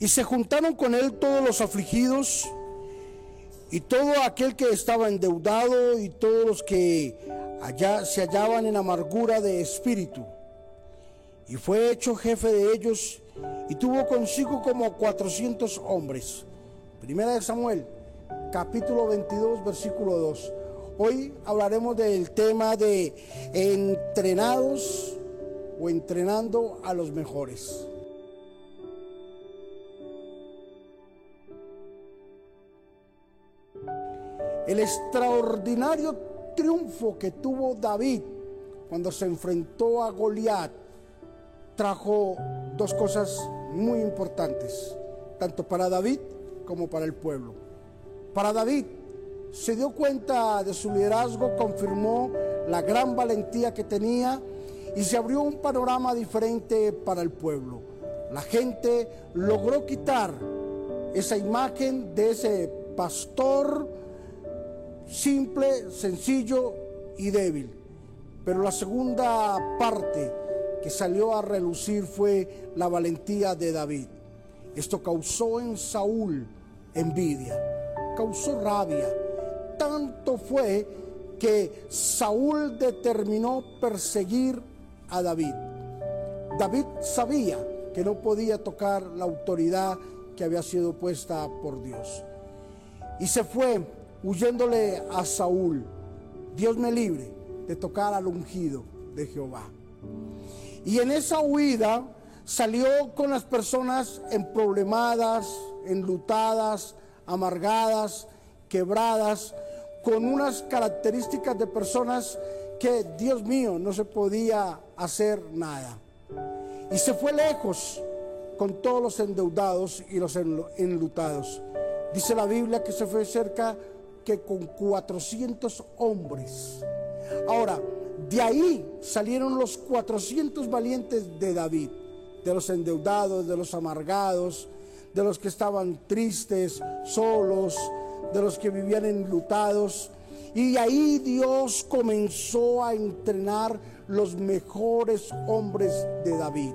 Y se juntaron con él todos los afligidos y todo aquel que estaba endeudado y todos los que allá se hallaban en amargura de espíritu. Y fue hecho jefe de ellos y tuvo consigo como 400 hombres. Primera de Samuel, capítulo 22, versículo 2. Hoy hablaremos del tema de entrenados o entrenando a los mejores. El extraordinario triunfo que tuvo David cuando se enfrentó a Goliat trajo dos cosas muy importantes, tanto para David como para el pueblo. Para David, se dio cuenta de su liderazgo, confirmó la gran valentía que tenía y se abrió un panorama diferente para el pueblo. La gente logró quitar esa imagen de ese pastor simple, sencillo y débil. Pero la segunda parte que salió a relucir fue la valentía de David. Esto causó en Saúl envidia, causó rabia. Tanto fue que Saúl determinó perseguir a David. David sabía que no podía tocar la autoridad que había sido puesta por Dios. Y se fue huyéndole a Saúl. Dios me libre de tocar al ungido de Jehová. Y en esa huida salió con las personas emproblemadas, enlutadas, amargadas, quebradas, con unas características de personas que, Dios mío, no se podía hacer nada. Y se fue lejos con todos los endeudados y los enlutados. Dice la Biblia que se fue cerca que con 400 hombres. Ahora, de ahí salieron los 400 valientes de David, de los endeudados, de los amargados, de los que estaban tristes, solos, de los que vivían enlutados. Y ahí Dios comenzó a entrenar los mejores hombres de David.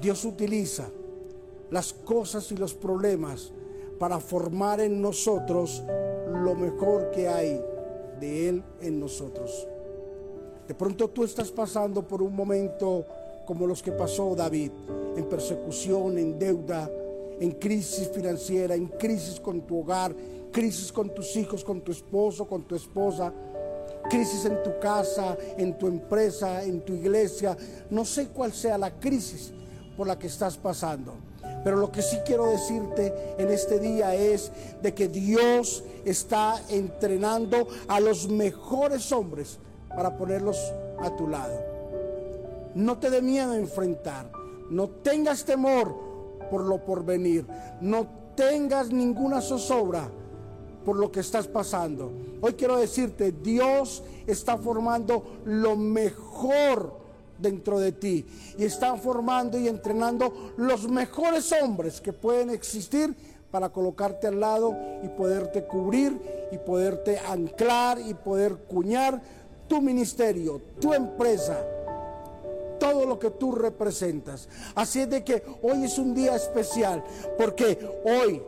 Dios utiliza las cosas y los problemas para formar en nosotros lo mejor que hay de Él en nosotros. De pronto tú estás pasando por un momento como los que pasó David, en persecución, en deuda, en crisis financiera, en crisis con tu hogar, crisis con tus hijos, con tu esposo, con tu esposa, crisis en tu casa, en tu empresa, en tu iglesia. No sé cuál sea la crisis por la que estás pasando. Pero lo que sí quiero decirte en este día es de que Dios está entrenando a los mejores hombres para ponerlos a tu lado. No te dé miedo a enfrentar. No tengas temor por lo por venir. No tengas ninguna zozobra por lo que estás pasando. Hoy quiero decirte, Dios está formando lo mejor dentro de ti y están formando y entrenando los mejores hombres que pueden existir para colocarte al lado y poderte cubrir y poderte anclar y poder cuñar tu ministerio, tu empresa, todo lo que tú representas. Así es de que hoy es un día especial porque hoy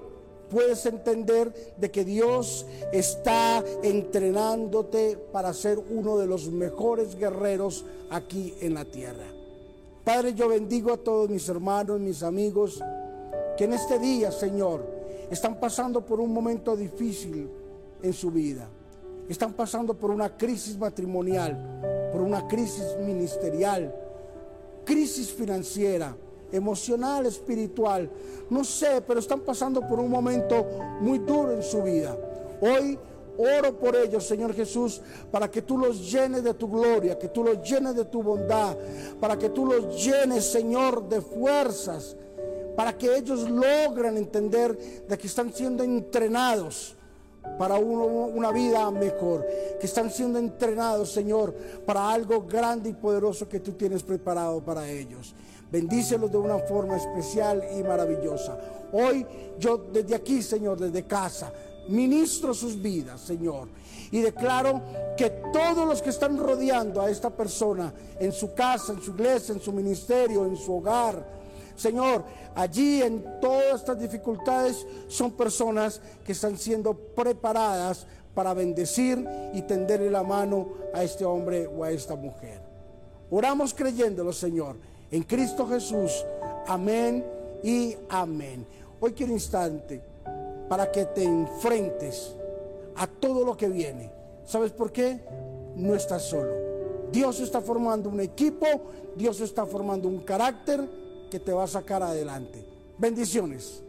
puedes entender de que Dios está entrenándote para ser uno de los mejores guerreros aquí en la tierra. Padre, yo bendigo a todos mis hermanos, mis amigos, que en este día, Señor, están pasando por un momento difícil en su vida. Están pasando por una crisis matrimonial, por una crisis ministerial, crisis financiera emocional, espiritual. No sé, pero están pasando por un momento muy duro en su vida. Hoy oro por ellos, Señor Jesús, para que tú los llenes de tu gloria, que tú los llenes de tu bondad, para que tú los llenes, Señor, de fuerzas, para que ellos logren entender de que están siendo entrenados para una vida mejor, que están siendo entrenados, Señor, para algo grande y poderoso que tú tienes preparado para ellos. Bendícelos de una forma especial y maravillosa. Hoy yo desde aquí, Señor, desde casa, ministro sus vidas, Señor. Y declaro que todos los que están rodeando a esta persona en su casa, en su iglesia, en su ministerio, en su hogar, Señor, allí en todas estas dificultades son personas que están siendo preparadas para bendecir y tenderle la mano a este hombre o a esta mujer. Oramos creyéndolo, Señor, en Cristo Jesús. Amén y amén. Hoy quiero instante para que te enfrentes a todo lo que viene. ¿Sabes por qué? No estás solo. Dios está formando un equipo, Dios está formando un carácter que te va a sacar adelante. Bendiciones.